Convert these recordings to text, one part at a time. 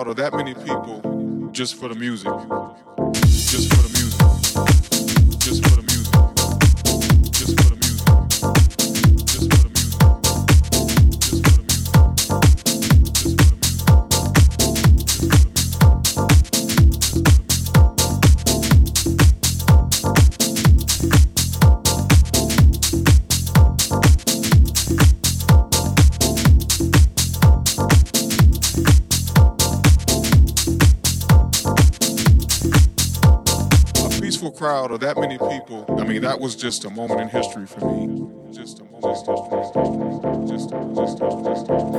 out of that many people just for the music. crowd of that many people, I mean, that was just a moment in history for me. Just a moment in history. Just a,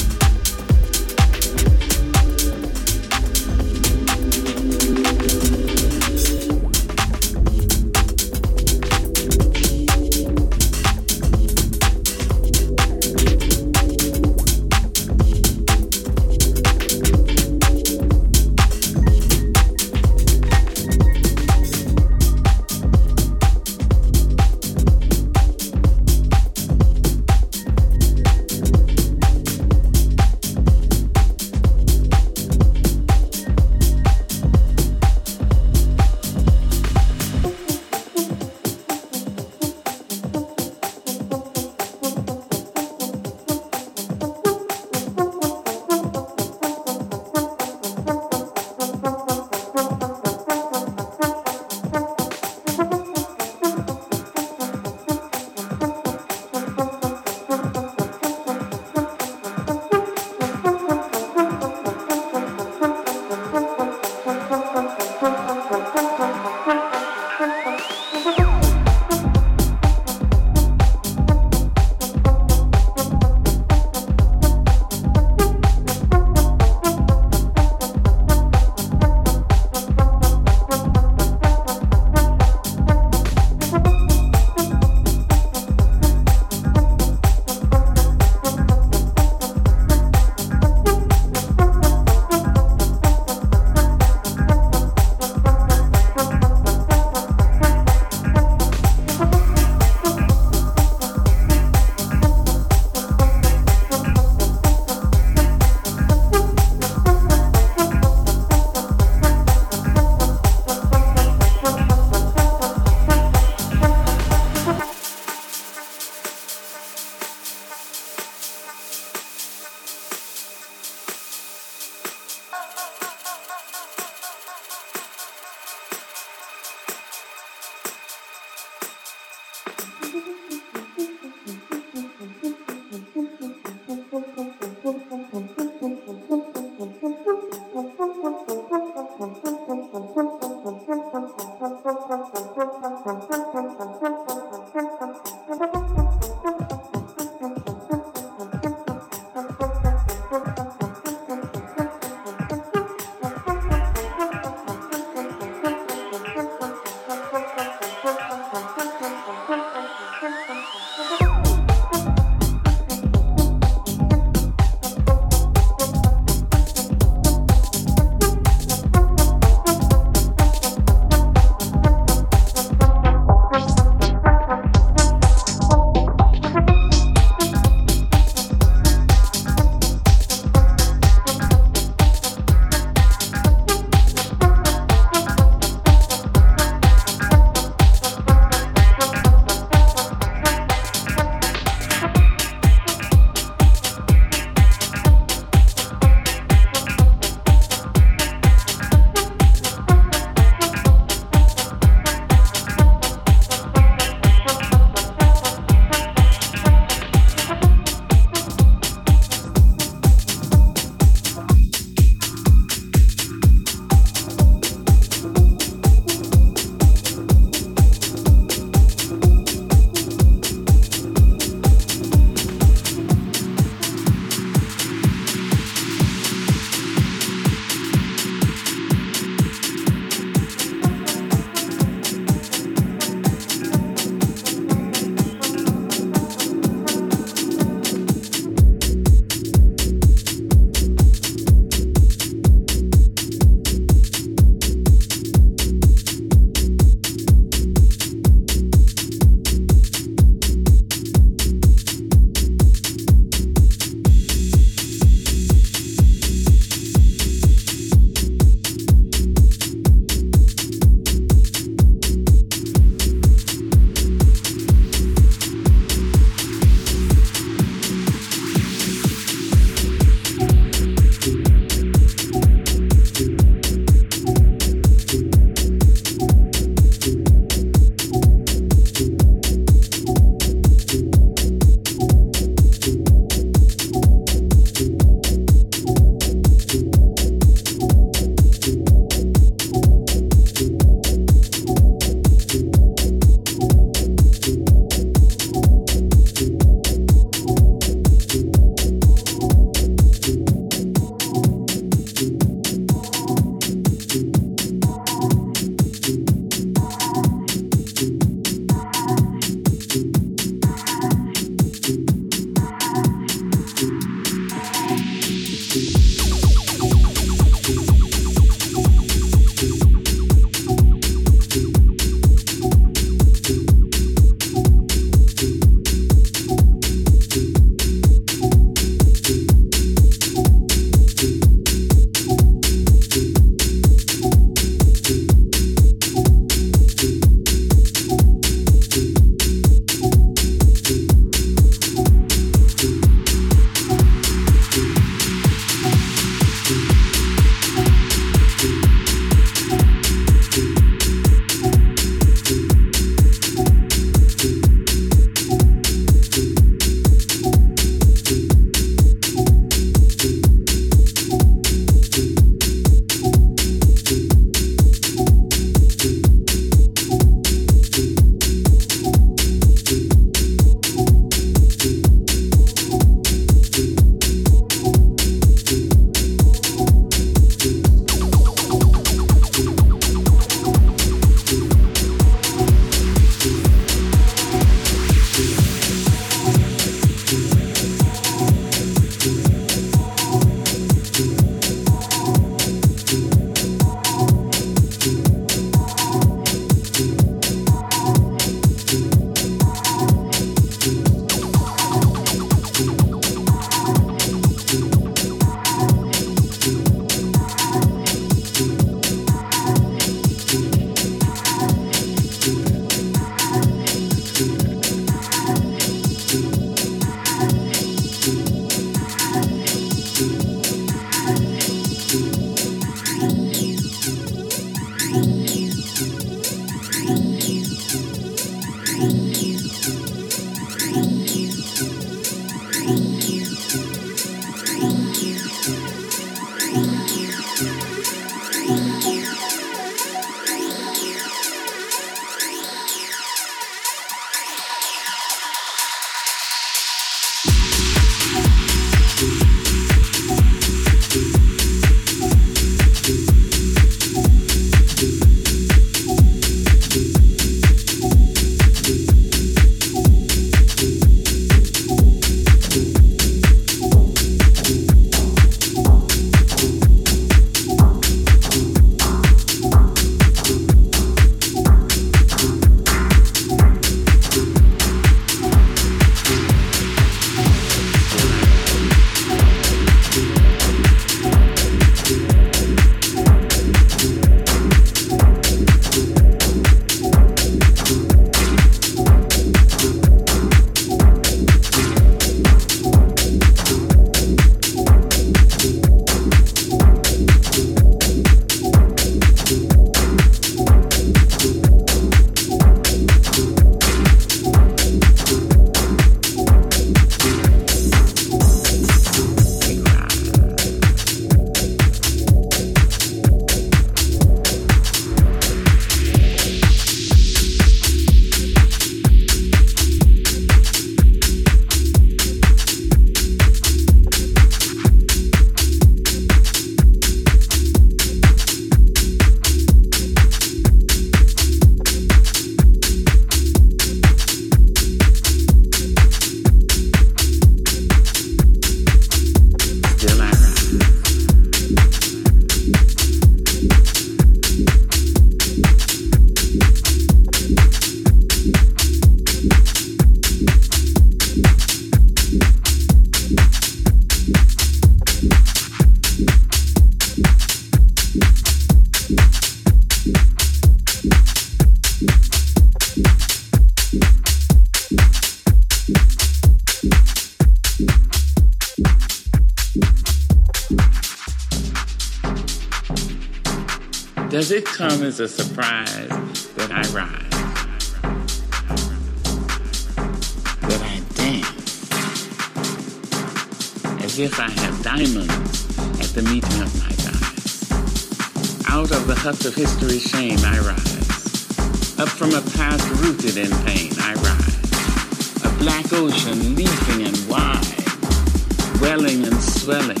history's shame I rise. Up from a past rooted in pain I rise. A black ocean leaping and wide, welling and swelling,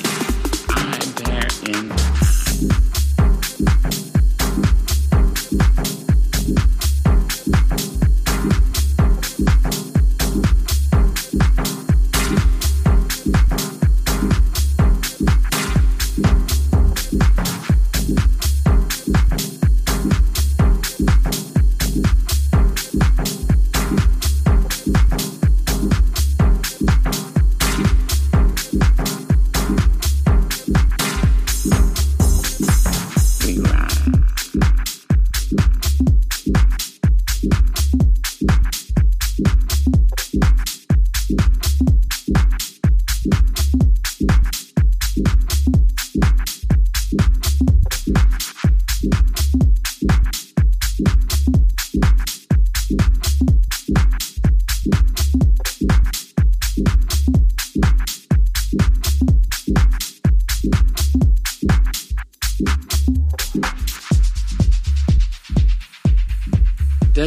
I bear in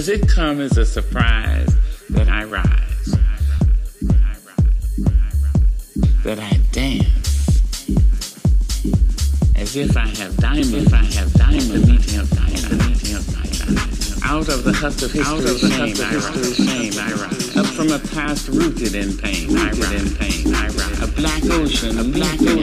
Does it come as a surprise that I rise? That I dance? As if I have diamonds, if I have diamonds, meeting of diamonds, meeting of my diamonds. Out of the husk of history, shame, I rise. Shame, I rise. Up from a past rooted in pain, I rise. in pain, I rise. A black ocean, a black ocean,